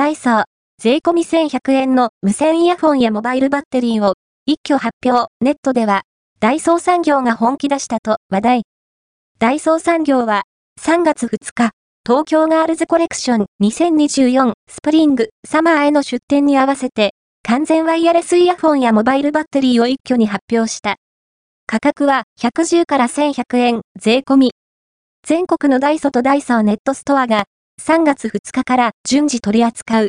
ダイソー、税込み1100円の無線イヤホンやモバイルバッテリーを一挙発表。ネットでは、ダイソー産業が本気出したと話題。ダイソー産業は、3月2日、東京ガールズコレクション2024スプリングサマーへの出展に合わせて、完全ワイヤレスイヤホンやモバイルバッテリーを一挙に発表した。価格は110から1100円税込み。全国のダイソーとダイソーネットストアが3月2日から順次取り扱う。